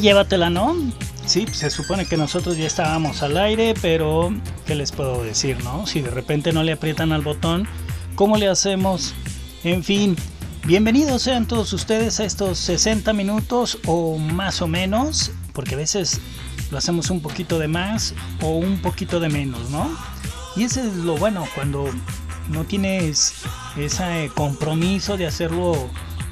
Llévatela, ¿no? Sí, se supone que nosotros ya estábamos al aire, pero ¿qué les puedo decir, no? Si de repente no le aprietan al botón, ¿cómo le hacemos? En fin, bienvenidos sean todos ustedes a estos 60 minutos o más o menos, porque a veces lo hacemos un poquito de más o un poquito de menos, ¿no? Y ese es lo bueno cuando no tienes ese compromiso de hacerlo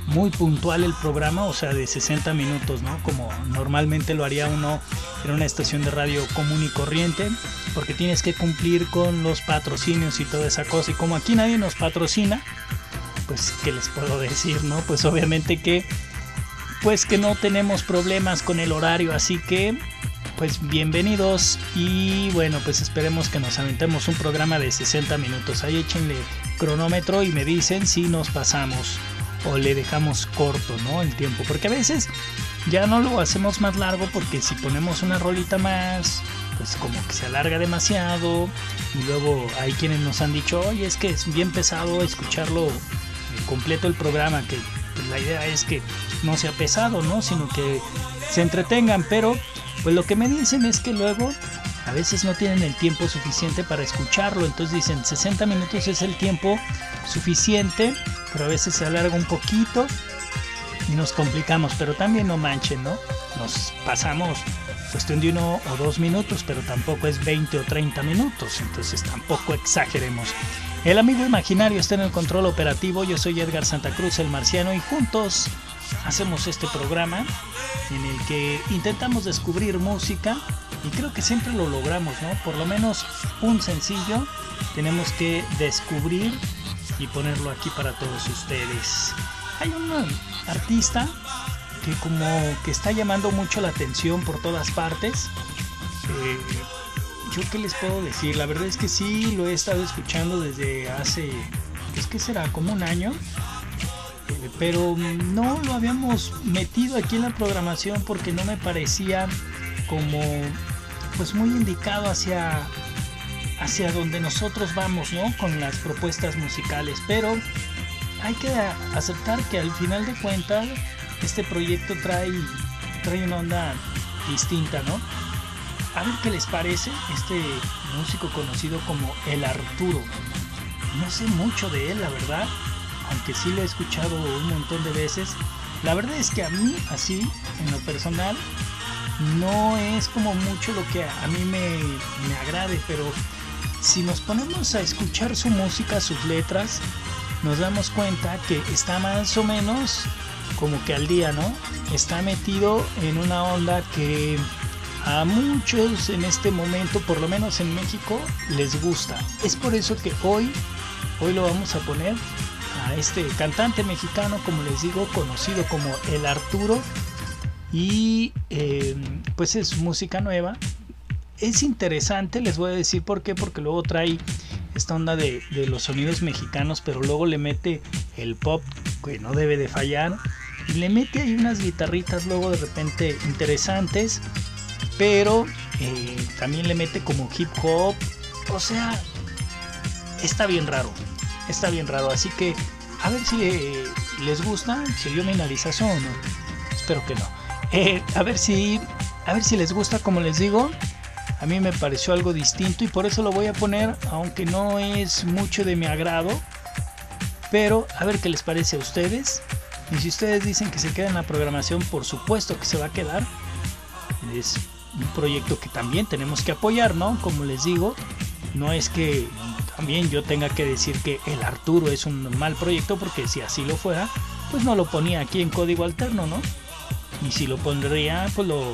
muy puntual el programa, o sea, de 60 minutos, ¿no? Como normalmente lo haría uno en una estación de radio común y corriente, porque tienes que cumplir con los patrocinios y toda esa cosa. Y como aquí nadie nos patrocina, pues, ¿qué les puedo decir, no? Pues obviamente que, pues que no tenemos problemas con el horario, así que, pues bienvenidos y bueno, pues esperemos que nos aventemos un programa de 60 minutos. Ahí échenle cronómetro y me dicen si nos pasamos o le dejamos corto, ¿no? El tiempo. Porque a veces ya no lo hacemos más largo porque si ponemos una rolita más, pues como que se alarga demasiado. Y luego hay quienes nos han dicho, oye, es que es bien pesado escucharlo completo el programa, que la idea es que no sea pesado, ¿no? Sino que se entretengan, pero pues lo que me dicen es que luego a veces no tienen el tiempo suficiente para escucharlo, entonces dicen 60 minutos es el tiempo suficiente, pero a veces se alarga un poquito y nos complicamos, pero también no manchen, ¿no? Nos pasamos cuestión de uno o dos minutos, pero tampoco es 20 o 30 minutos, entonces tampoco exageremos. El amigo imaginario está en el control operativo, yo soy Edgar Santa Cruz, el marciano, y juntos hacemos este programa en el que intentamos descubrir música y creo que siempre lo logramos, ¿no? Por lo menos un sencillo tenemos que descubrir y ponerlo aquí para todos ustedes. Hay un artista que como que está llamando mucho la atención por todas partes. Eh, yo qué les puedo decir, la verdad es que sí lo he estado escuchando desde hace, es que será como un año, eh, pero no lo habíamos metido aquí en la programación porque no me parecía como pues muy indicado hacia hacia donde nosotros vamos, ¿no? Con las propuestas musicales, pero hay que aceptar que al final de cuentas este proyecto trae trae una onda distinta, ¿no? A ver qué les parece este músico conocido como El Arturo. No sé mucho de él, la verdad, aunque sí lo he escuchado un montón de veces. La verdad es que a mí, así, en lo personal, no es como mucho lo que a mí me, me agrade, pero si nos ponemos a escuchar su música, sus letras, nos damos cuenta que está más o menos como que al día, ¿no? Está metido en una onda que a muchos en este momento, por lo menos en México, les gusta. Es por eso que hoy, hoy lo vamos a poner a este cantante mexicano, como les digo, conocido como el Arturo. Y eh, pues es música nueva, es interesante, les voy a decir por qué, porque luego trae esta onda de, los sonidos mexicanos, pero luego le mete el pop que no debe de fallar. Y le mete ahí unas guitarritas luego de repente interesantes, pero eh, también le mete como hip hop. O sea, está bien raro, está bien raro. Así que a ver si eh, les gusta, si yo mi narizazo o no. Espero que no. Eh, a ver si, a ver si les gusta, como les digo a mí me pareció algo distinto y por eso lo voy a poner, aunque no es mucho de mi agrado. Pero a ver qué les parece a ustedes. Y si ustedes dicen que se queda en la programación, por supuesto que se va a quedar. Es un proyecto que también tenemos que apoyar, ¿no? Como les digo, no es que también yo tenga que decir que el Arturo es un mal proyecto, porque si así lo fuera, pues no lo ponía aquí en código alterno, ¿no? Y si lo pondría, pues lo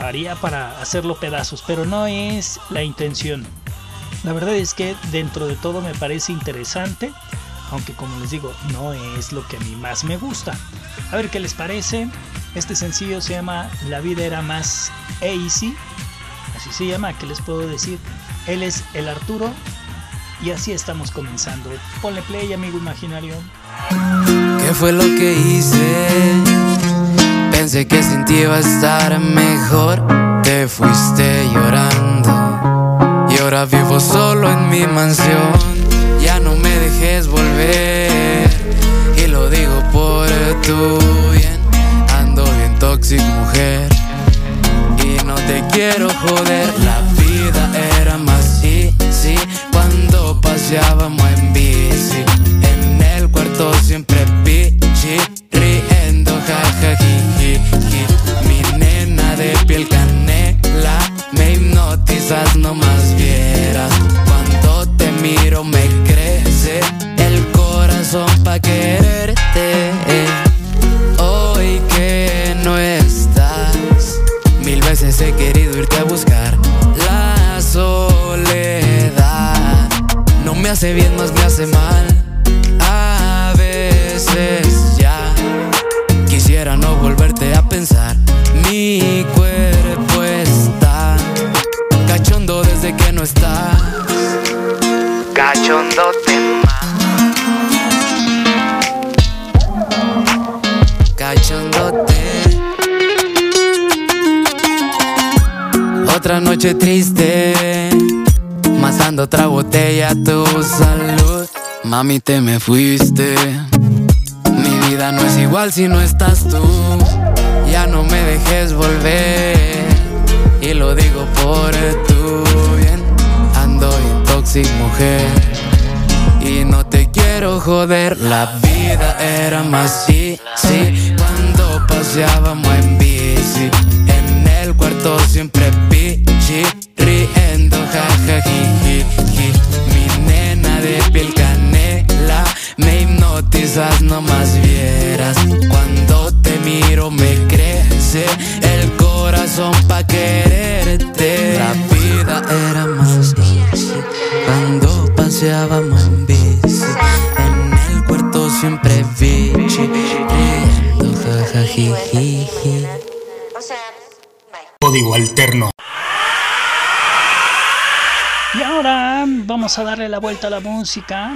haría para hacerlo pedazos, pero no es la intención. La verdad es que dentro de todo me parece interesante, aunque como les digo, no es lo que a mí más me gusta. A ver qué les parece. Este sencillo se llama La vida era más easy. Así se llama, ¿qué les puedo decir? Él es el Arturo y así estamos comenzando. Ponle play, amigo imaginario. ¿Qué fue lo que hice? Pensé que sin ti iba a estar mejor. Te fuiste llorando y ahora vivo solo en mi mansión. Ya no me dejes volver y lo digo por tu bien. Ando bien tóxico, mujer, y no te quiero joder. La vida era más easy cuando paseábamos en bici. Mami, te me fuiste. Mi vida no es igual si no estás tú. Ya no me dejes volver. Y lo digo por tu bien. Ando intoxic, mujer. Y no te quiero joder. La vida era más darle la vuelta a la música.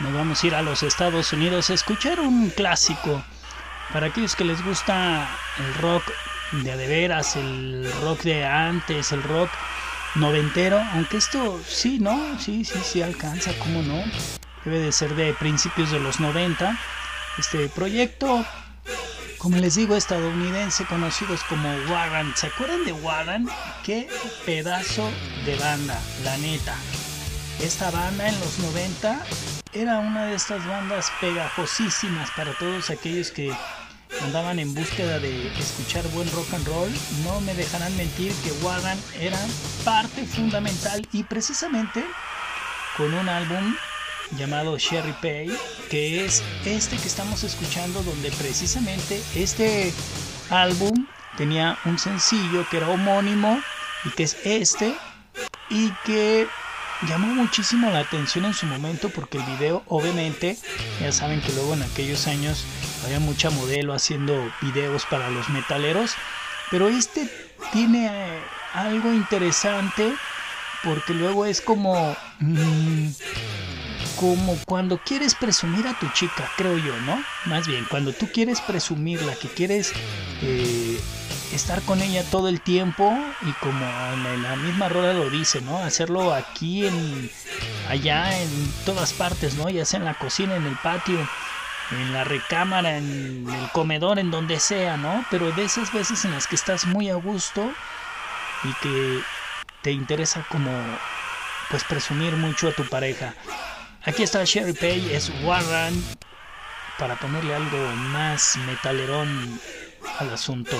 Nos vamos a ir a los Estados Unidos a escuchar un clásico. Para aquellos que les gusta el rock de de veras, el rock de antes, el rock noventero, aunque esto sí, ¿no? Sí, sí, sí alcanza, ¿cómo no? Debe de ser de principios de los 90. Este proyecto, como les digo, estadounidense, conocidos como Warren. ¿Se acuerdan de Warren? Qué pedazo de banda, la neta. Esta banda en los 90 era una de estas bandas pegajosísimas para todos aquellos que andaban en búsqueda de escuchar buen rock and roll. No me dejarán mentir que Warren era parte fundamental y precisamente con un álbum llamado Sherry Pay, que es este que estamos escuchando, donde precisamente este álbum tenía un sencillo que era homónimo y que es este, y que llamó muchísimo la atención en su momento porque el video obviamente ya saben que luego en aquellos años había mucha modelo haciendo videos para los metaleros pero este tiene eh, algo interesante porque luego es como mm, como cuando quieres presumir a tu chica creo yo no más bien cuando tú quieres presumirla que quieres eh, estar con ella todo el tiempo y como en la misma rola lo dice, ¿no? Hacerlo aquí, en allá, en todas partes, ¿no? Ya sea en la cocina, en el patio, en la recámara, en el comedor, en donde sea, ¿no? Pero de esas veces en las que estás muy a gusto y que te interesa como pues presumir mucho a tu pareja. Aquí está Sherry Pay, es Warren para ponerle algo más metalerón al asunto.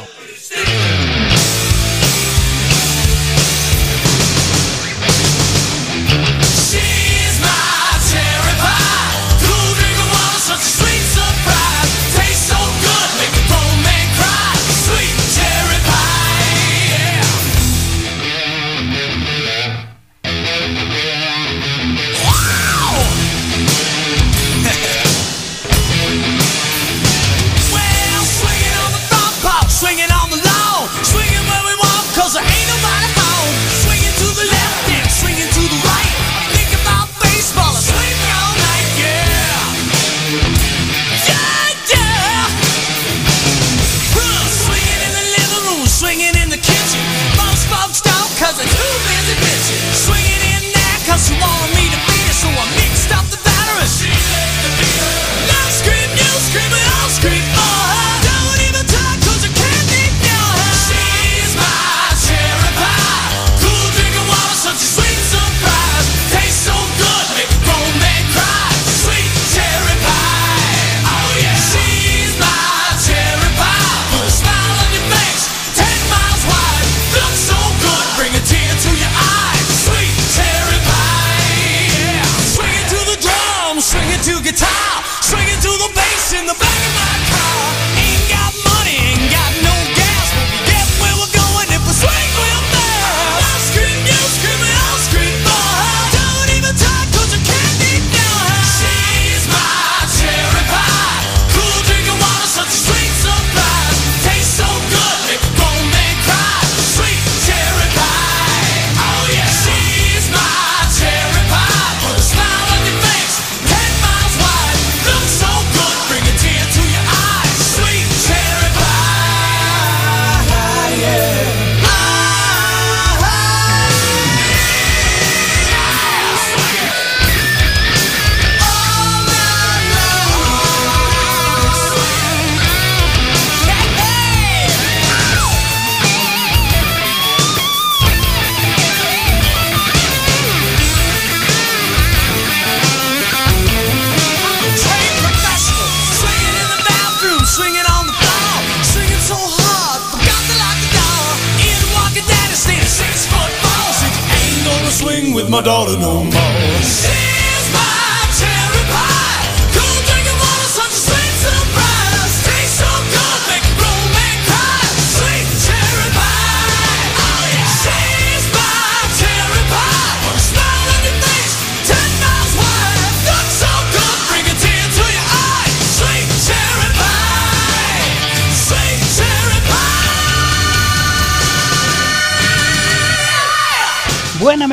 Daughter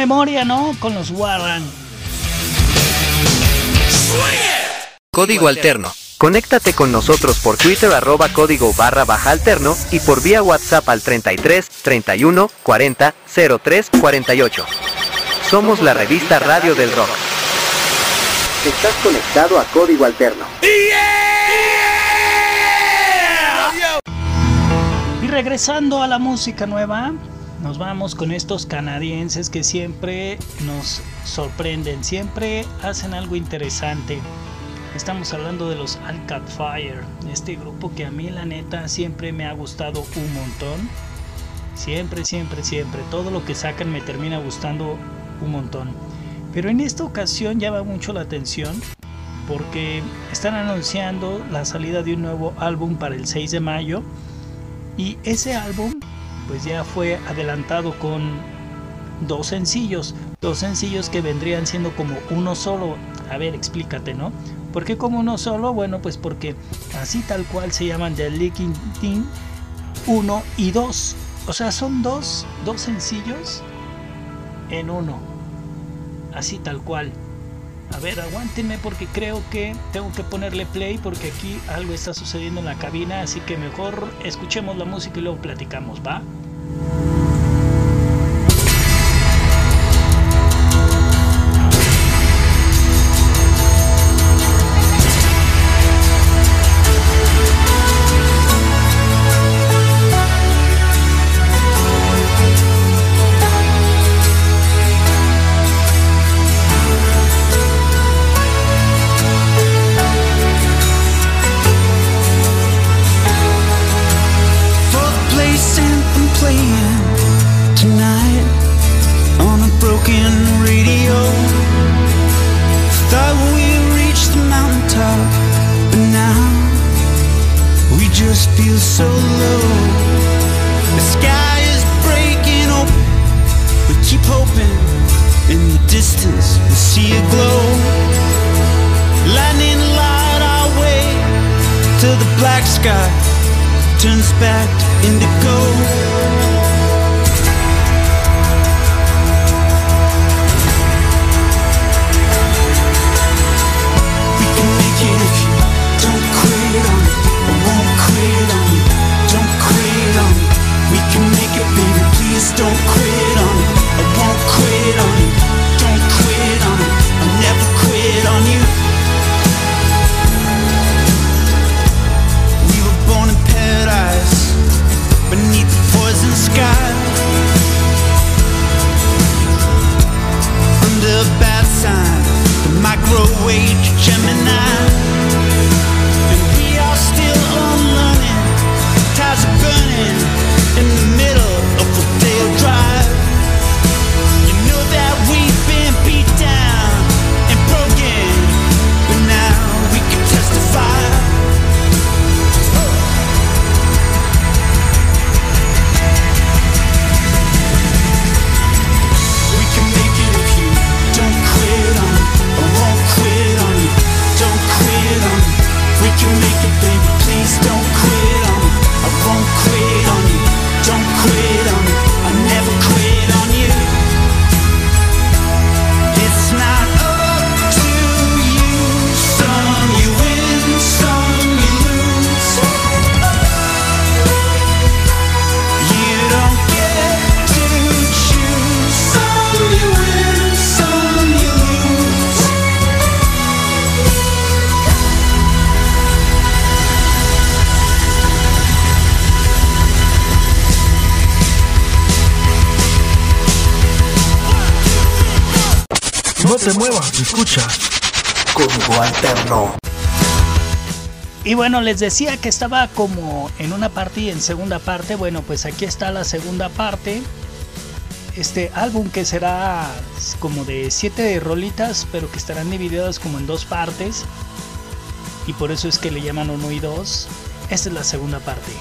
memoria, ¿no? Con los Warren. Código Alterno. Conéctate con nosotros por Twitter arroba código barra baja alterno y por vía WhatsApp al 33 31 40 03 48. Somos la revista Radio del Rock. Estás conectado a Código Alterno. Y regresando a la música nueva, nos vamos con estos canadienses que siempre nos sorprenden, siempre hacen algo interesante. Estamos hablando de los Alcat Fire, este grupo que a mí la neta siempre me ha gustado un montón. Siempre, siempre, siempre. Todo lo que sacan me termina gustando un montón. Pero en esta ocasión llama mucho la atención porque están anunciando la salida de un nuevo álbum para el 6 de mayo y ese álbum pues ya fue adelantado con dos sencillos, dos sencillos que vendrían siendo como uno solo. A ver, explícate, ¿no? ¿Por qué como uno solo? Bueno, pues porque así tal cual se llaman The Leaking Team 1 y 2. O sea, son dos, dos sencillos en uno. Así tal cual. A ver, aguántenme porque creo que tengo que ponerle play porque aquí algo está sucediendo en la cabina, así que mejor escuchemos la música y luego platicamos, ¿va? Escucha. Código Alterno. Y bueno, les decía que estaba como en una parte y en segunda parte. Bueno, pues aquí está la segunda parte. este álbum que será como de siete rolitas, pero que estarán divididas como en dos partes. Y por eso es que le llaman uno y dos. Esta es la segunda parte.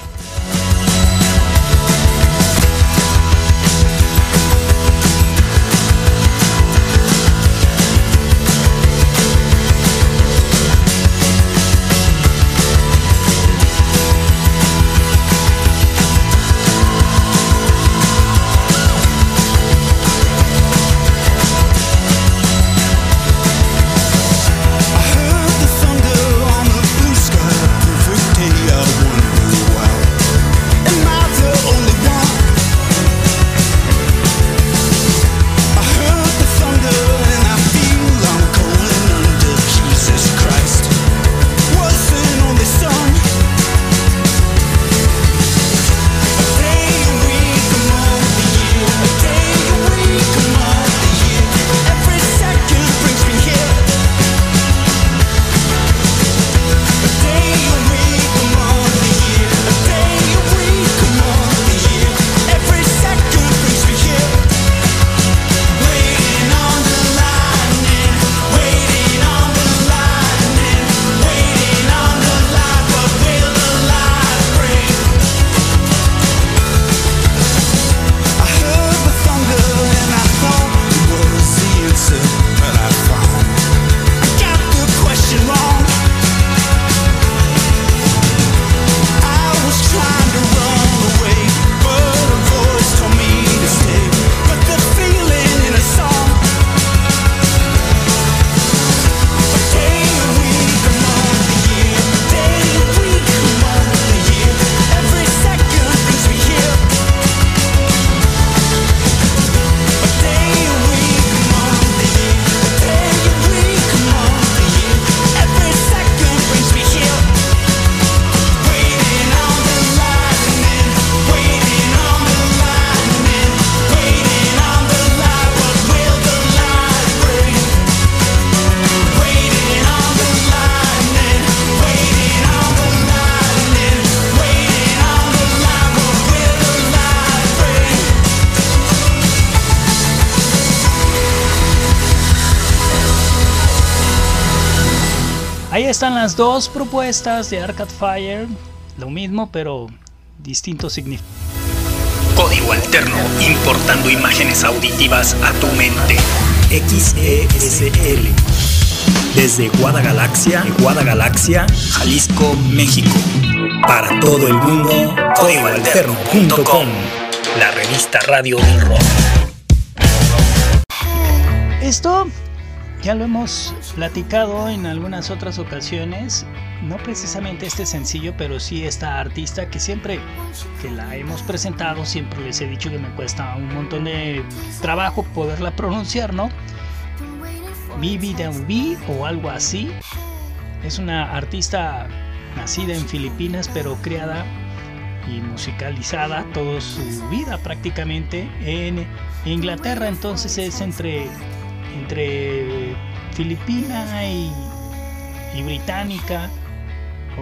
Ahí están las dos propuestas de Arcade Fire. Lo mismo, pero distinto significado. Código Alterno, importando imágenes auditivas a tu mente. XESL. Desde Guadagalaxia, Guadagalaxia, Jalisco, México. Para todo el mundo, códigoalterno.com. La revista radio del rock. Esto ya lo hemos platicado en algunas otras ocasiones. No precisamente este sencillo, pero sí esta artista que siempre que la hemos presentado, siempre les he dicho que me cuesta un montón de trabajo poderla pronunciar, ¿no? Daubi o algo así. Es una artista nacida en Filipinas, pero criada y musicalizada toda su vida prácticamente en Inglaterra. Entonces es entre, entre filipina y, británica.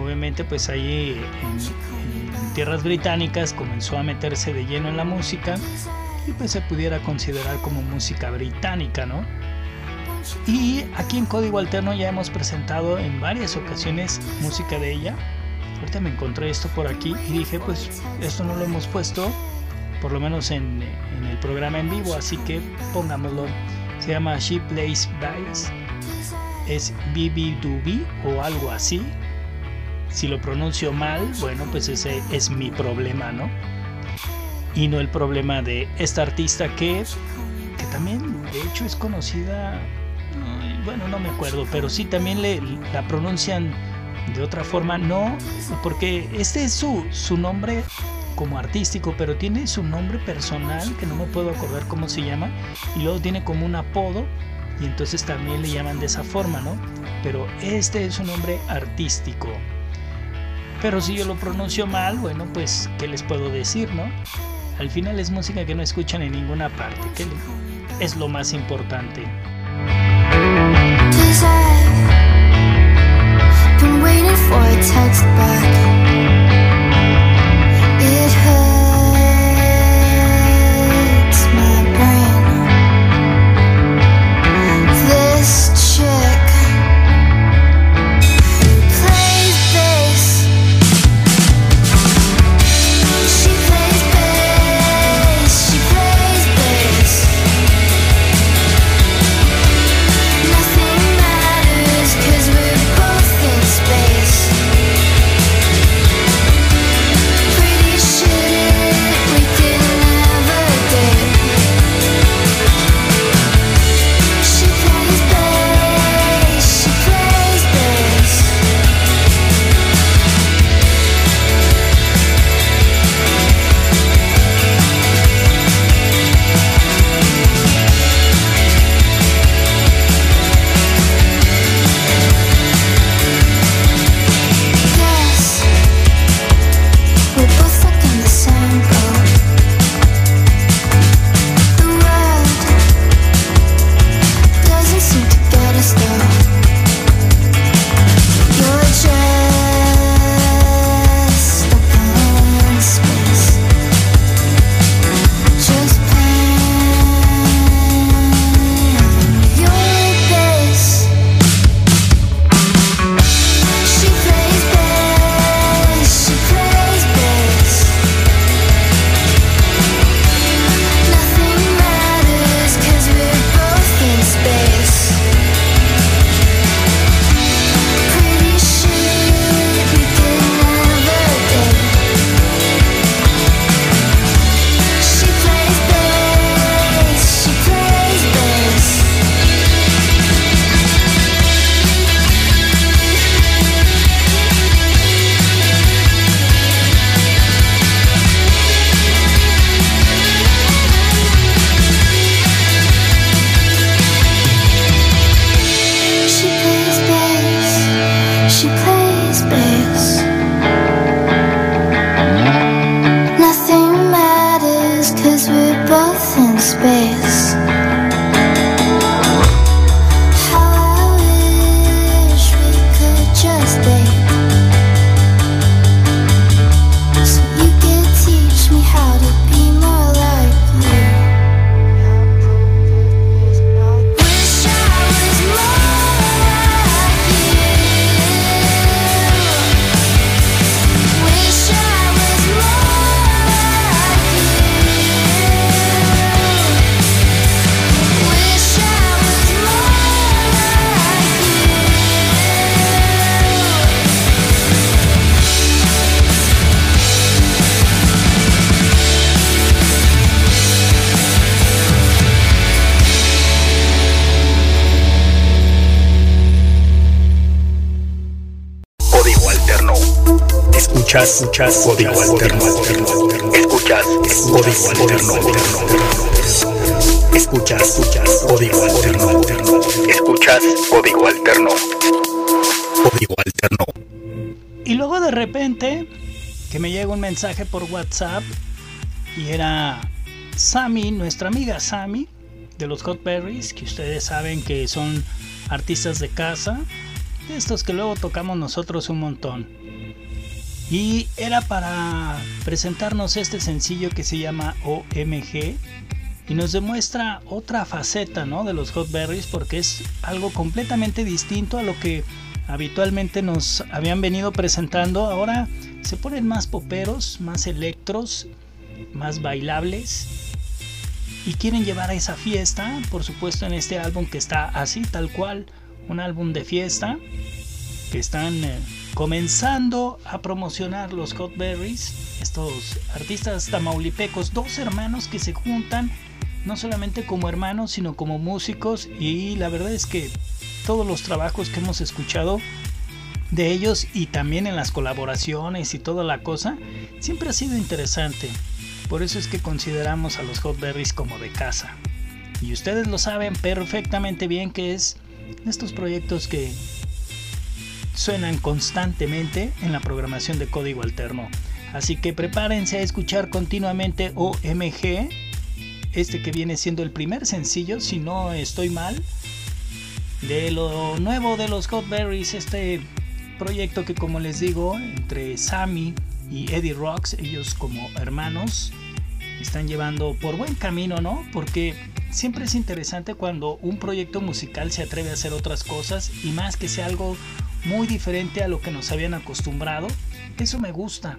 Obviamente pues ahí en, tierras británicas comenzó a meterse de lleno en la música y pues se pudiera considerar como música británica, ¿no? Y aquí en Código Alterno ya hemos presentado en varias ocasiones música de ella. Ahorita me encontré esto por aquí y dije, pues esto no lo hemos puesto, por lo menos en, en el programa en vivo, así que pongámoslo. Se llama She Plays Bass. Es Bibi Dubi o algo así. Si lo pronuncio mal, bueno, pues ese es mi problema, ¿no? Y no el problema de esta artista que, que también, de hecho, es conocida Ay, bueno, no me acuerdo, pero sí también le, la pronuncian de otra forma, no, porque este es su, su nombre como artístico, pero tiene su nombre personal, que no me puedo acordar cómo se llama, y luego tiene como un apodo, y entonces también le llaman de esa forma, ¿no? Pero este es su nombre artístico. Pero si yo lo pronuncio mal, bueno, pues, ¿qué les puedo decir, no? Al final es música que no escuchan en ninguna parte, es lo más importante. Escuchas, escuchas, código alterno, alterno. Escuchas, código alterno, alterno. Escuchas, escuchas, código alterno, alterno. Escuchas, código alterno. Código alterno. Y luego de repente que me llega un mensaje por WhatsApp y era Sammy, nuestra amiga Sammy de los Hot Berries, que ustedes saben que son artistas de casa, de estos que luego tocamos nosotros un montón. Y era para presentarnos este sencillo que se llama OMG y nos demuestra otra faceta ¿no? de los Hot Berries porque es algo completamente distinto a lo que habitualmente nos habían venido presentando. Ahora se ponen más poperos, más electros, más bailables y quieren llevar a esa fiesta, por supuesto en este álbum que está así tal cual, un álbum de fiesta que están eh, comenzando a promocionar los Hot Berries, estos artistas tamaulipecos, dos hermanos que se juntan no solamente como hermanos, sino como músicos y la verdad es que todos los trabajos que hemos escuchado de ellos y también en las colaboraciones y toda la cosa, siempre ha sido interesante. Por eso es que consideramos a los Hot Berries como de casa. Y ustedes lo saben perfectamente bien que es estos proyectos que suenan constantemente en la programación de código alterno. Así que prepárense a escuchar continuamente OMG, este que viene siendo el primer sencillo, si no estoy mal, de lo nuevo de los Hot Berries, este proyecto que como les digo, entre Sammy y Eddie Rocks, ellos como hermanos, están llevando por buen camino, ¿no? Porque siempre es interesante cuando un proyecto musical se atreve a hacer otras cosas y más que sea algo muy diferente a lo que nos habían acostumbrado. Eso me gusta,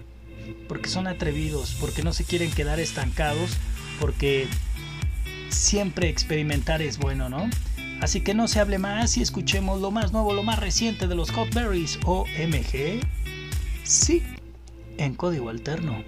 porque son atrevidos, porque no se quieren quedar estancados, porque siempre experimentar es bueno, ¿no? Así que no se hable más y escuchemos lo más nuevo, lo más reciente de los Hot Berries o MG. Sí, en código alterno.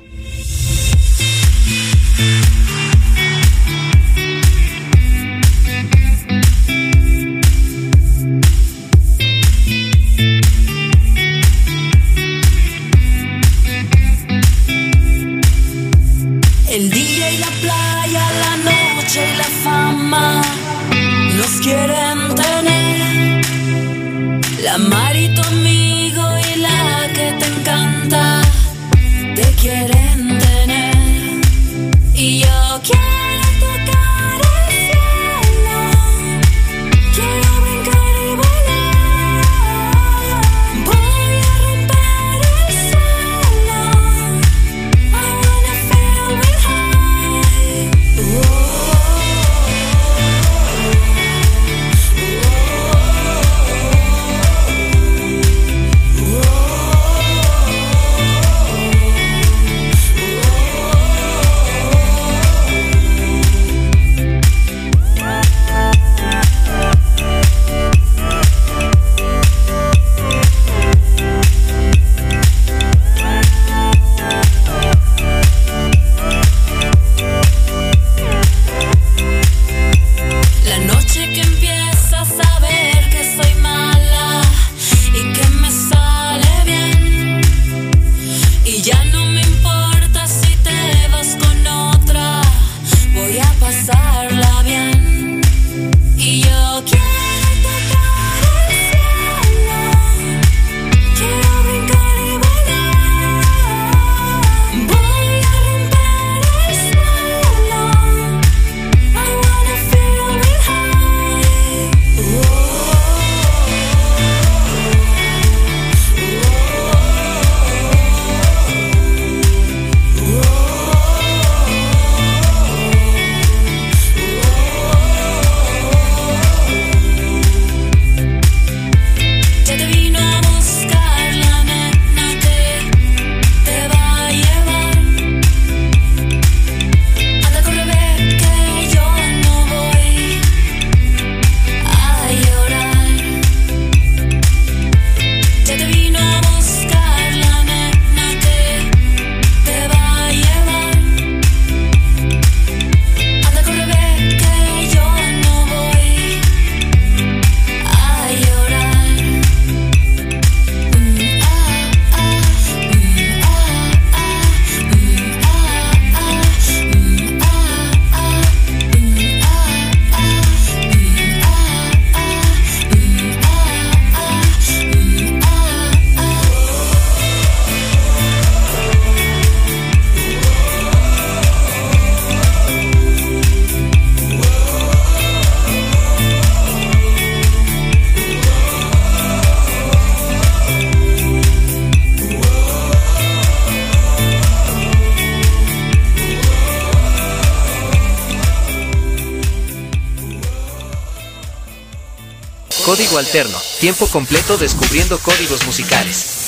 Alterno, tiempo completo descubriendo códigos musicales.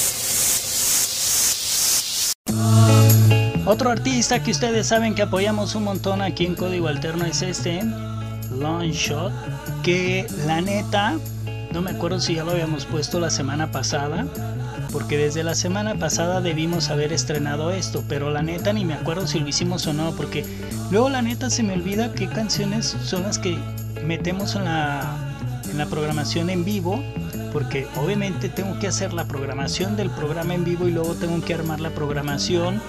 Otro artista que ustedes saben que apoyamos un montón aquí en Código Alterno es este, Longshot, que la neta, no me acuerdo si ya lo habíamos puesto la semana pasada, porque desde la semana pasada debimos haber estrenado esto, pero la neta ni me acuerdo si lo hicimos o no, porque luego la neta se me olvida qué canciones son las que metemos en la, la programación en vivo, porque obviamente tengo que hacer la programación del programa en vivo y luego tengo que armar la programación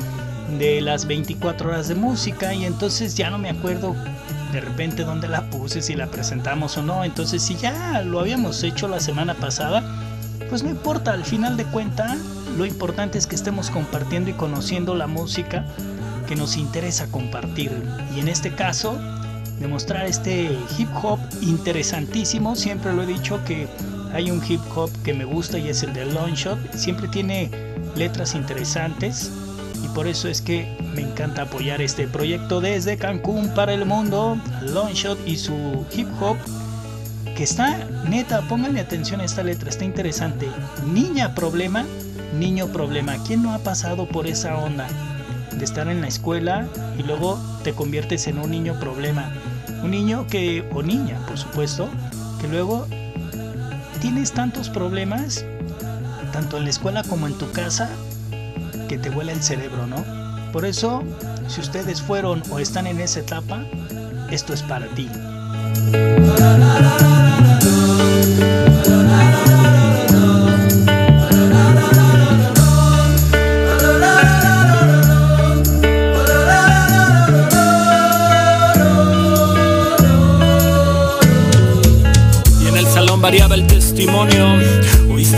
de las 24 horas de música y entonces ya no me acuerdo de repente dónde la puse, si la presentamos o no. Entonces si ya lo habíamos hecho la semana pasada, pues no importa, al final de cuenta lo importante es que estemos compartiendo y conociendo la música que nos interesa compartir. Y en este caso, demostrar este hip hop interesantísimo. Siempre lo he dicho que hay un hip hop que me gusta y es el de Longshot. Siempre tiene letras interesantes y por eso es que me encanta apoyar este proyecto desde Cancún para el mundo, Longshot y su hip hop que está neta, pónganle atención a esta letra, está interesante. Niña problema, niño problema. ¿Quién no ha pasado por esa onda de estar en la escuela y luego te conviertes en un niño problema? Un niño que, o niña, por supuesto, que luego tienes tantos problemas, tanto en la escuela como en tu casa, que te vuela el cerebro, ¿no? Por eso, si ustedes fueron o están en esa etapa, esto es para ti.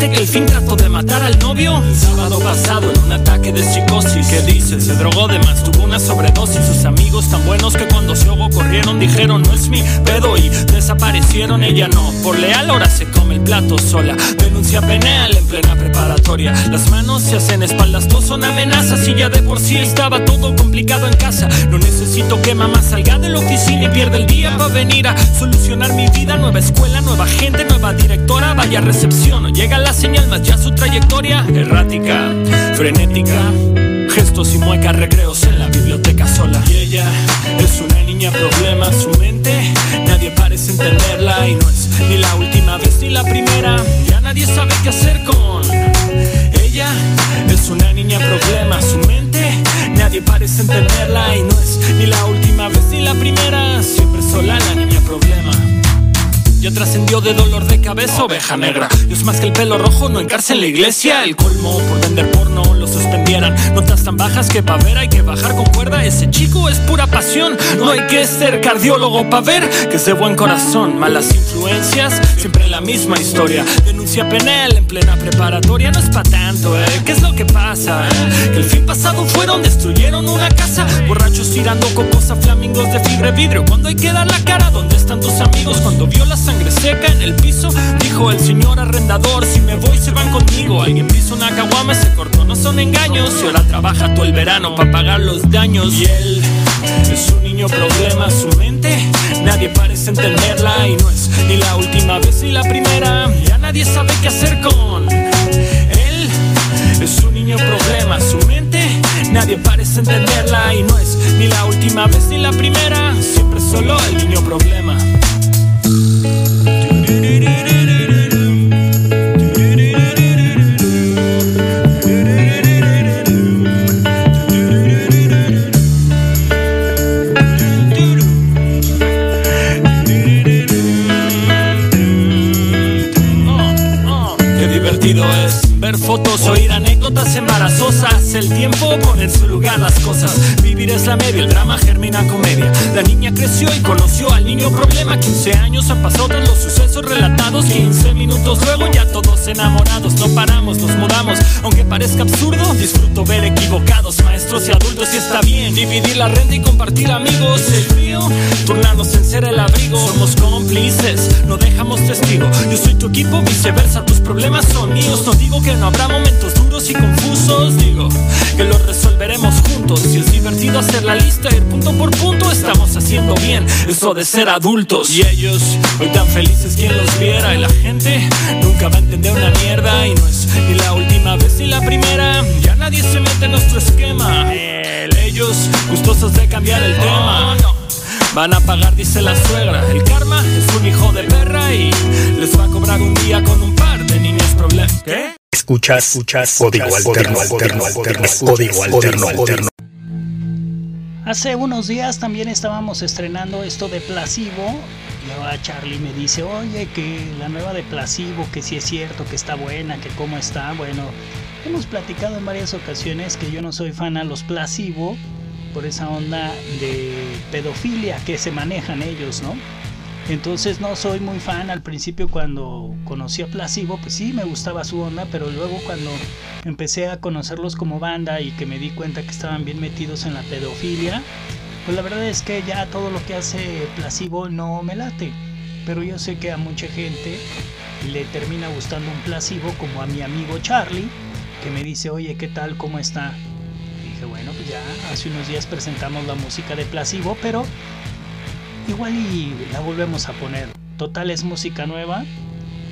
¿Oíste que el fin trató de matar al novio? El sábado pasado en un ataque de psicosis. ¿Qué dice? Se drogó de más, tuvo una sobredosis. Sus amigos tan buenos que cuando se ahogó corrieron, dijeron no es mi pedo y desaparecieron. Ella no, por leal ahora se come el plato sola. Denuncia penal en plena preparatoria. Las manos se hacen espaldas, todos son amenazas. Y ya de por sí estaba todo complicado en casa. No necesito que mamá salga de la oficina y pierda el día para venir a solucionar mi vida. Nueva escuela, nueva gente, nueva directora. Vaya recepción, no llega la señal, más ya su trayectoria. Errática, frenética. Gestos y muecas, recreos en la biblioteca sola. Y ella es una niña problema, su mente. Nadie parece entenderla y no es ni la última vez ni la primera. Ya nadie sabe qué hacer con ella. Es una niña problema, su mente. Nadie parece entenderla y no es ni la última vez ni la primera. Siempre sola la niña problema. Ya trascendió de dolor de cabeza oveja negra. Es más que el pelo rojo, no encarce en la iglesia. El colmo por vender porno Notas tan bajas que pa' ver hay que bajar con cuerda. Ese chico es pura pasión. No hay que ser cardiólogo pa' ver que es de buen corazón. Malas influencias, siempre la misma historia. Denuncia penal en plena preparatoria. No es pa' tanto, ¿eh? ¿Qué es lo que pasa? Que el fin pasado fueron, destruyeron una casa. Borrachos tirando cocos a flamingos de fibra y vidrio. Cuando hay que dar la cara, ¿dónde están tus amigos? Cuando vio la sangre seca en el piso, dijo el señor arrendador: Si me voy, se van conmigo. Alguien piso una caguama, se cortó, no son engaños. Y ahora trabaja todo el verano para pagar los daños. Y él es un niño problema, su mente. Nadie parece entenderla y no es ni la última vez ni la primera. Ya nadie sabe qué hacer con él. Es un niño problema, su mente. Nadie parece entenderla y no es ni la última vez ni la primera. Siempre solo el niño problema. Las cosas. Vivir es la media, el drama germina comedia. La niña creció y conoció al niño problema. 15 años han pasado tras los sucesos relatados. 15 minutos luego ya todos enamorados. No paramos, nos mudamos. Aunque parezca absurdo, disfruto ver equivocados. Maestros y adultos y está bien. Dividir la renta y compartir amigos. El frío, turnarnos en ser el abrigo. Somos cómplices, no dejamos testigo. Yo soy tu equipo, viceversa. Tus problemas son míos. No digo que no habrá momentos y confusos. Digo que los resolveremos juntos. Si es divertido hacer la lista, ir punto por punto, estamos haciendo bien eso de ser adultos. Y ellos, hoy tan felices quien los viera. Y la gente nunca va a entender una mierda. Y no es ni la última vez ni la primera. Ya nadie se mete en nuestro esquema. El- ellos, gustosos de cambiar el tema. Van a pagar, dice la suegra. El karma es un hijo de perra y les va a cobrar un día con un par de niños problemas. ¿Qué? Escuchas, escuchas, código alterno, alterno, alterno, código alterno, alterno. Hace unos días también estábamos estrenando esto de Placebo y ahora Charlie me dice, oye, que la nueva de Placebo, que si es cierto, que está buena, que cómo está. Bueno, hemos platicado en varias ocasiones que yo no soy fan a los Placebo por esa onda de pedofilia que se manejan ellos, ¿no? Entonces no soy muy fan al principio cuando conocí a Placebo, pues sí me gustaba su onda, pero luego cuando empecé a conocerlos como banda y que me di cuenta que estaban bien metidos en la pedofilia, pues la verdad es que ya todo lo que hace Placebo no me late. Pero yo sé que a mucha gente le termina gustando un Placebo como a mi amigo Charlie, que me dice, oye, ¿qué tal? ¿Cómo está? Y dije, bueno, pues ya hace unos días presentamos la música de Placebo, pero igual y la volvemos a poner. Total es música nueva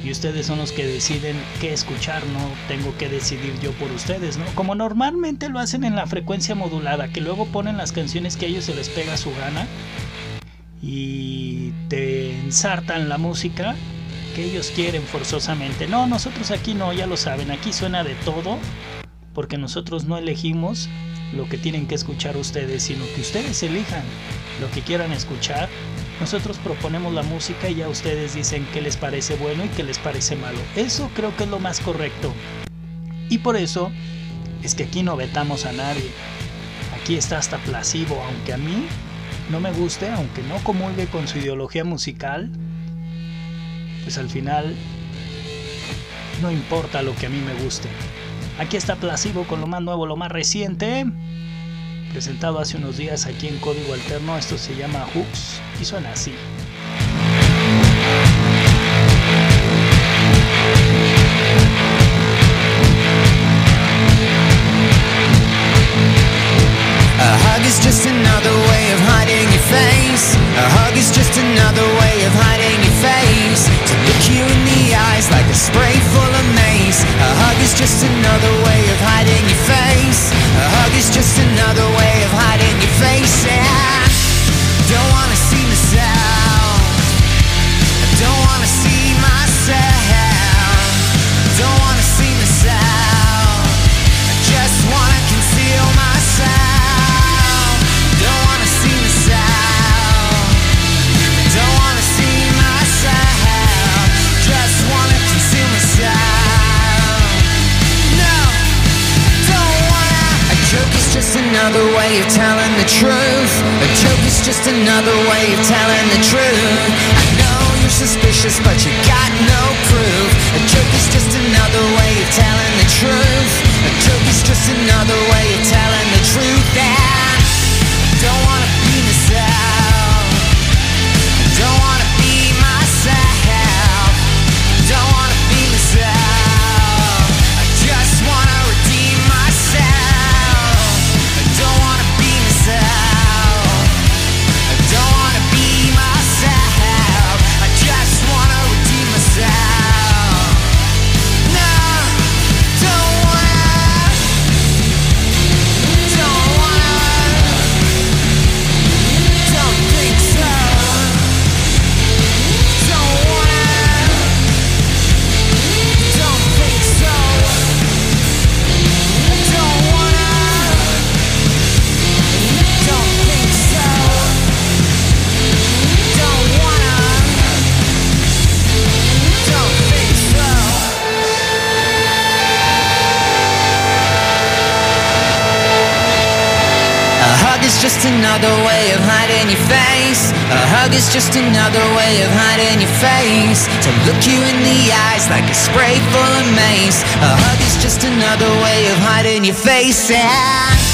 y ustedes son los que deciden qué escuchar, no tengo que decidir yo por ustedes, ¿no? Como normalmente lo hacen en la frecuencia modulada, que luego ponen las canciones que a ellos se les pega su gana y te ensartan la música que ellos quieren forzosamente. No, nosotros aquí no, ya lo saben, aquí suena de todo porque nosotros no elegimos lo que tienen que escuchar ustedes, sino que ustedes elijan lo que quieran escuchar. Nosotros proponemos la música y ya ustedes dicen qué les parece bueno y qué les parece malo. Eso creo que es lo más correcto. Y por eso es que aquí no vetamos a nadie. Aquí está hasta Placebo, aunque a mí no me guste, aunque no comulgue con su ideología musical, pues al final no importa lo que a mí me guste. Aquí está Placebo con lo más nuevo, lo más reciente. Presentado hace unos días aquí en Código Alterno. Esto se llama Hooks y suena así. A hug is just another way of hiding your face. A hug is just another way of hiding your face. To look you in the eyes like a spray full of. A hug is just another way of hiding your face. A hug is just another way of hiding your face. Yeah. Don't wanna see myself. Don't wanna see another way of telling the truth. A joke is just another way of telling the truth. I know you're suspicious, but you got no proof. A joke is just another way of telling the truth. A joke is just another way of telling the truth. Just another way of hiding your face. A hug is just another way of hiding your face. To look you in the eyes like a spray full of mace. A hug is just another way of hiding your face. And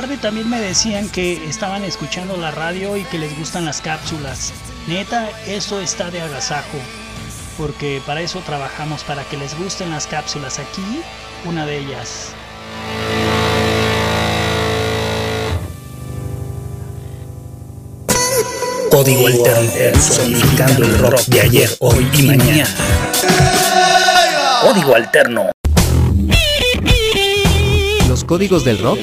tarde también me decían que estaban escuchando la radio y que les gustan las cápsulas. Neta, eso está de agasajo. Porque para eso trabajamos, para que les gusten las cápsulas. Aquí, una de ellas. Código Alterno, personificando el rock de ayer, hoy y mañana. Código Alterno. Los códigos del rock.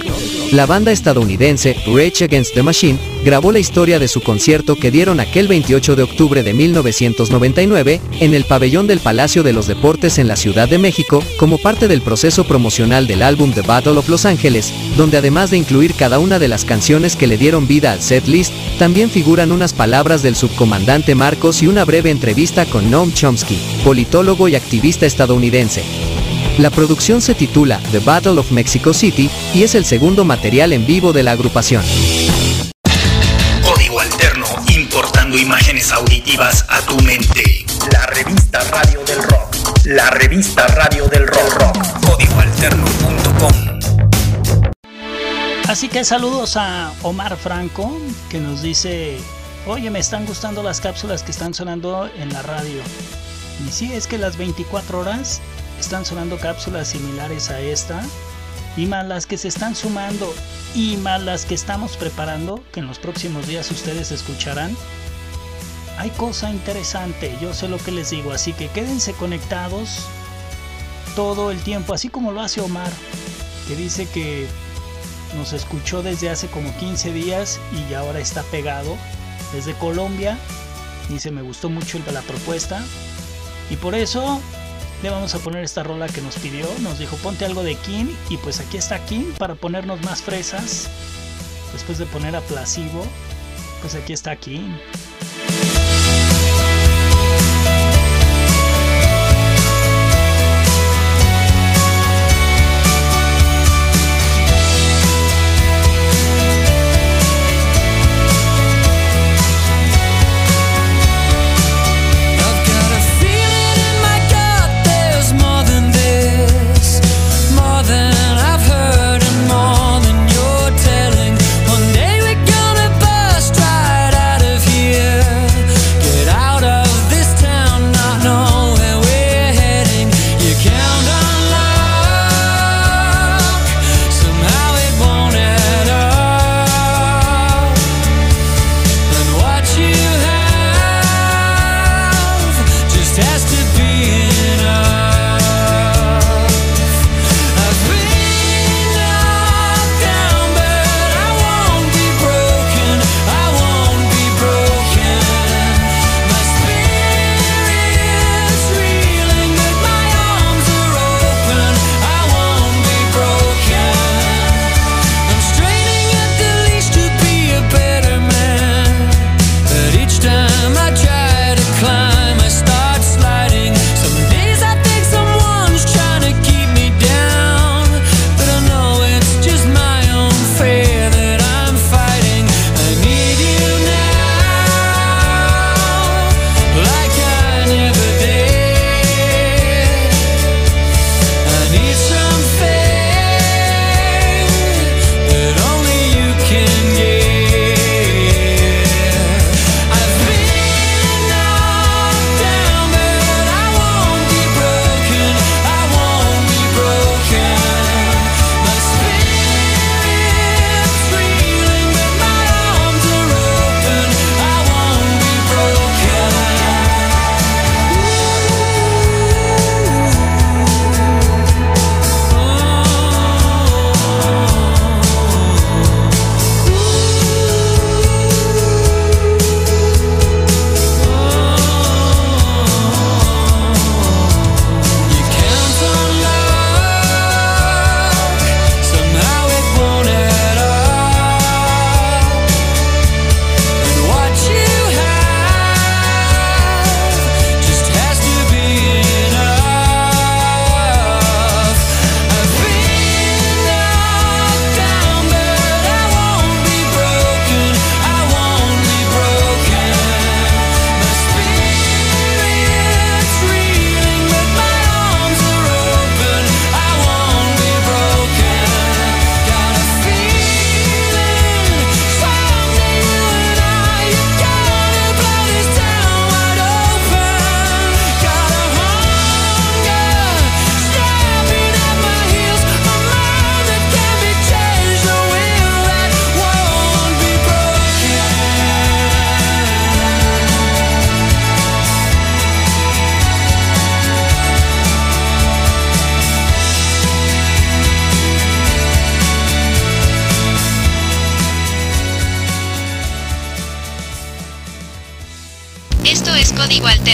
La banda estadounidense Rage Against the Machine grabó la historia de su concierto que dieron aquel 28 de octubre de 1999 en el pabellón del Palacio de los Deportes en la Ciudad de México como parte del proceso promocional del álbum The Battle of Los Ángeles, donde además de incluir cada una de las canciones que le dieron vida al set list, también figuran unas palabras del subcomandante Marcos y una breve entrevista con Noam Chomsky, politólogo y activista estadounidense. La producción se titula The Battle of Mexico City y es el segundo material en vivo de la agrupación. Código Alterno, importando imágenes auditivas a tu mente. La revista Radio del Rock. La revista Radio del Rock. rock. Códigoalterno.com. Así que saludos a Omar Franco, que nos dice, oye, me están gustando las cápsulas que están sonando en la radio. Y sí, es que las 24 horas están sonando cápsulas similares a esta, y más las que se están sumando, y más las que estamos preparando, que en los próximos días ustedes escucharán. Hay cosa interesante, yo sé lo que les digo, así que quédense conectados todo el tiempo, así como lo hace Omar, que dice que nos escuchó desde hace como 15 días y ahora está pegado desde Colombia. Dice, me gustó mucho la propuesta. Y por eso le vamos a poner esta rola que nos pidió. Nos dijo, ponte algo de King. Y pues aquí está King para ponernos más fresas. Después de poner a Placebo, pues aquí está King.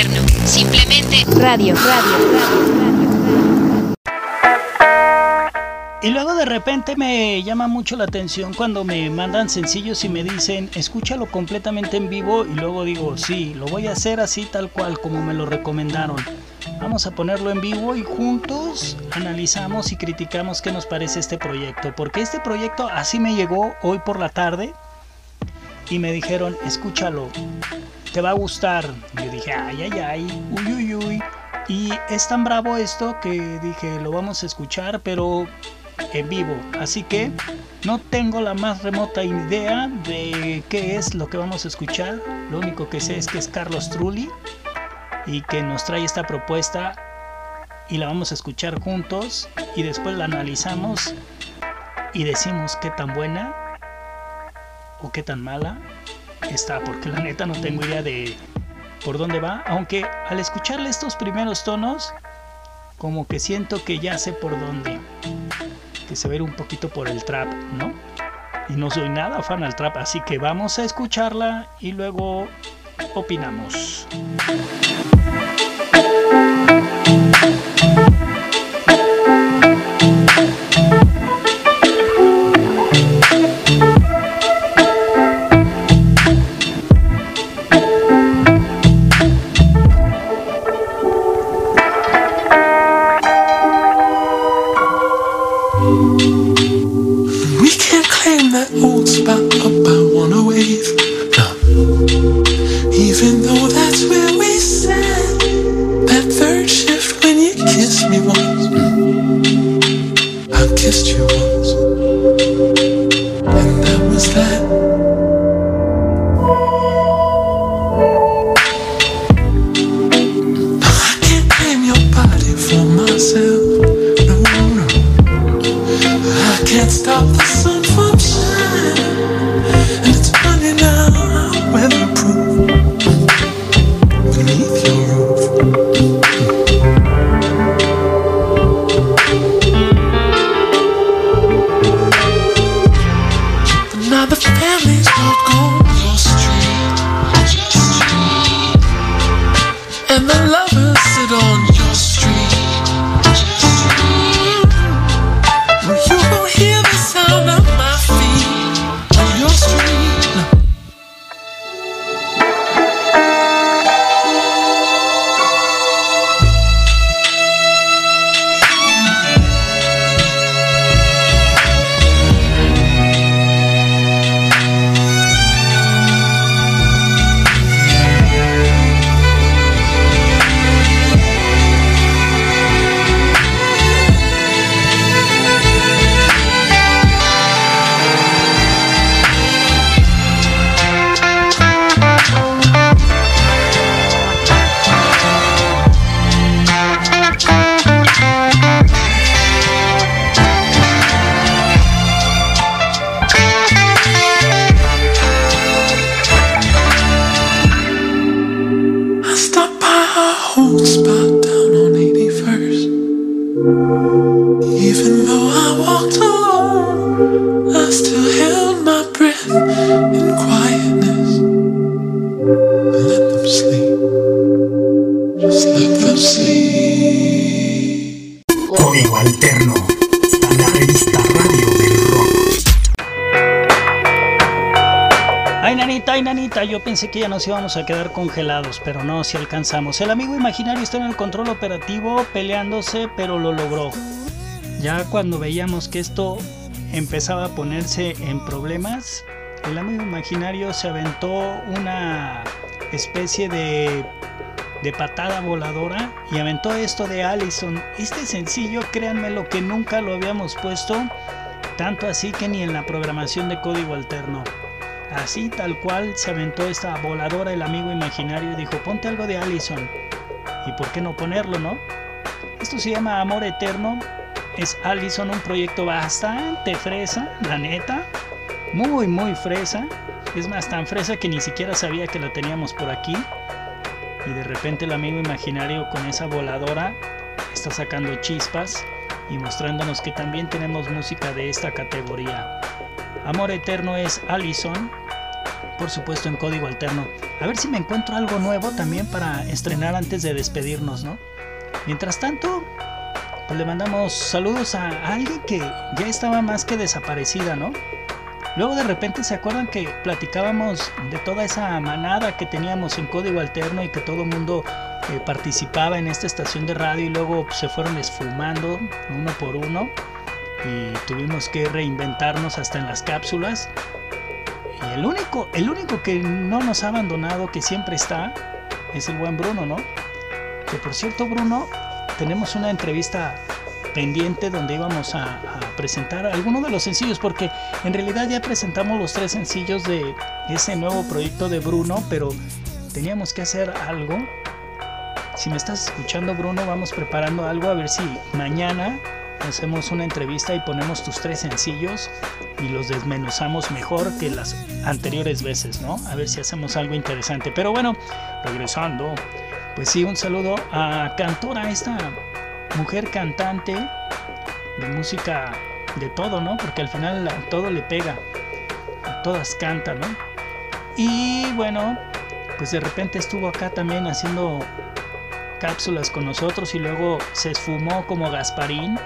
Código Alterno. Simplemente radio, Y luego de repente me llama mucho la atención cuando me mandan sencillos y me dicen, escúchalo completamente en vivo y luego digo, sí, lo voy a hacer así tal cual como me lo recomendaron. Vamos a ponerlo en vivo y juntos analizamos y criticamos qué nos parece este proyecto. Porque este proyecto así me llegó hoy por la tarde y me dijeron, escúchalo, te va a gustar. Yo dije, ay, ay, ay, uy, uy, uy. Y es tan bravo esto que dije, lo vamos a escuchar, pero en vivo. Así que no tengo la más remota idea de qué es lo que vamos a escuchar. Lo único que sé es que es Carlos Trulli y que nos trae esta propuesta y la vamos a escuchar juntos y después la analizamos y decimos qué tan buena o qué tan mala está, porque la neta no tengo idea de por dónde va, aunque al escucharle estos primeros tonos, como que siento que ya sé por dónde, que se ve un poquito por el trap, ¿no? Y no soy nada fan al trap, así que vamos a escucharla y luego opinamos. hot spot. Ya nos íbamos a quedar congelados, pero no, si alcanzamos. El amigo imaginario está en el control operativo peleándose, pero lo logró. Ya cuando veíamos que esto empezaba a ponerse en problemas, el amigo imaginario se aventó una especie de, de patada voladora y aventó esto de Allison. Este sencillo, créanme lo que nunca lo habíamos puesto, tanto así que ni en la programación de código alterno. Así tal cual se aventó esta voladora el amigo imaginario y dijo, ponte algo de Allison. ¿Y por qué no ponerlo, no? Esto se llama Amor Eterno. Es Allison, un proyecto bastante fresa, la neta. Muy, muy fresa. Es más, tan fresa que ni siquiera sabía que la teníamos por aquí. Y de repente el amigo imaginario con esa voladora está sacando chispas y mostrándonos que también tenemos música de esta categoría. Amor Eterno es Allison por supuesto en código alterno. A ver si me encuentro algo nuevo también para estrenar antes de despedirnos, ¿no? Mientras tanto, pues le mandamos saludos a alguien que ya estaba más que desaparecida, ¿no? Luego de repente se acuerdan que platicábamos de toda esa manada que teníamos en código alterno y que todo mundo eh, participaba en esta estación de radio y luego se fueron esfumando uno por uno y tuvimos que reinventarnos hasta en las cápsulas. Y el único, el único que no nos ha abandonado, que siempre está, es el buen Bruno, ¿no? Que por cierto, Bruno, tenemos una entrevista pendiente donde íbamos a, a presentar algunos de los sencillos, porque en realidad ya presentamos los tres sencillos de ese nuevo proyecto de Bruno, pero teníamos que hacer algo. Si me estás escuchando, Bruno, vamos preparando algo a ver si mañana hacemos una entrevista y ponemos tus tres sencillos y los desmenuzamos mejor que las anteriores veces, ¿no? A ver si hacemos algo interesante. Pero bueno, regresando, pues sí, un saludo a Cantora, esta mujer cantante de música de todo, ¿no? Porque al final todo le pega, a todas cantan, ¿no? Y bueno, pues de repente estuvo acá también haciendo cápsulas con nosotros y luego se esfumó como Gasparín.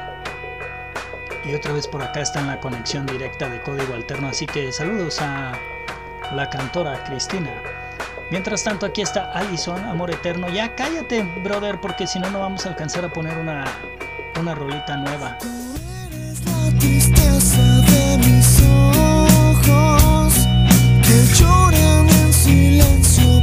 Y otra vez por acá está en la conexión directa de código alterno. Así que saludos a la cantora Cristina. Mientras tanto, aquí está Allison, Amor Eterno. Ya cállate, brother, porque si no, no vamos a alcanzar a poner una, una rolita nueva. La tristeza de mis ojos que lloran en silencio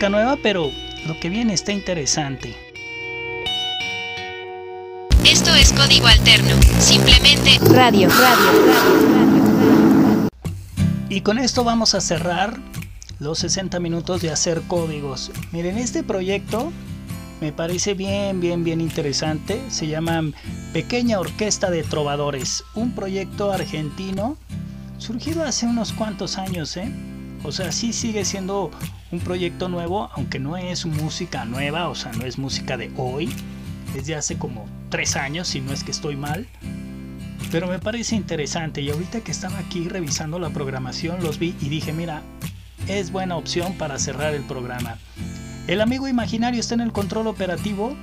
música nueva, pero lo que viene está interesante. Esto es código alterno. Simplemente Radio, radio, radio. Y con esto vamos a cerrar los 60 minutos de hacer códigos. Miren, este proyecto me parece bien, bien, bien interesante. Se llama Pequeña Orquesta de Trovadores, un proyecto argentino surgido hace unos cuantos años, ¿eh? O sea, sí sigue siendo un proyecto nuevo, aunque no es música nueva, o sea, no es música de hoy, es de hace como tres años, si no es que estoy mal. Pero me parece interesante y ahorita que estaba aquí revisando la programación los vi y dije, mira, es buena opción para cerrar el programa. El amigo imaginario está en el control operativo.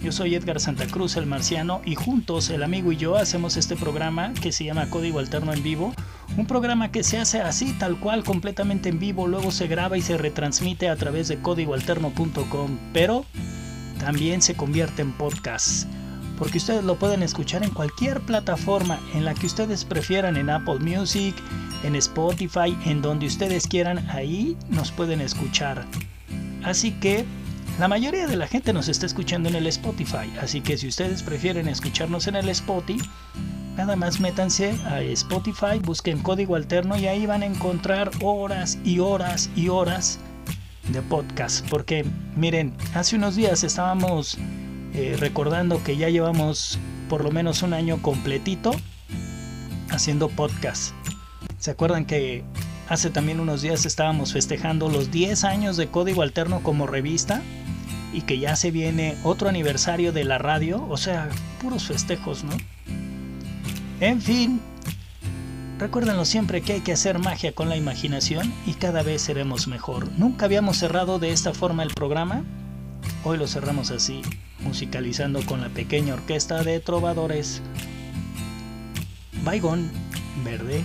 Yo soy Edgar Santa Cruz, el marciano, y juntos el amigo y yo hacemos este programa que se llama Código Alterno en Vivo. Un programa que se hace así, tal cual, completamente en vivo, luego se graba y se retransmite a través de códigoalterno.com, pero también se convierte en podcast. Porque ustedes lo pueden escuchar en cualquier plataforma en la que ustedes prefieran, en Apple Music, en Spotify, en donde ustedes quieran, ahí nos pueden escuchar. Así que la mayoría de la gente nos está escuchando en el Spotify, así que si ustedes prefieren escucharnos en el Spotify, nada más métanse a Spotify, busquen código alterno y ahí van a encontrar horas y horas y horas de podcast. Porque miren, hace unos días estábamos eh, recordando que ya llevamos por lo menos un año completito haciendo podcast. ¿Se acuerdan que hace también unos días estábamos festejando los 10 años de Código Alterno como revista? Y que ya se viene otro aniversario de la radio, o sea, puros festejos, ¿no? En fin, recuérdenlo siempre que hay que hacer magia con la imaginación y cada vez seremos mejor. Nunca habíamos cerrado de esta forma el programa, hoy lo cerramos así, musicalizando con la pequeña orquesta de trovadores. Baigón, verde.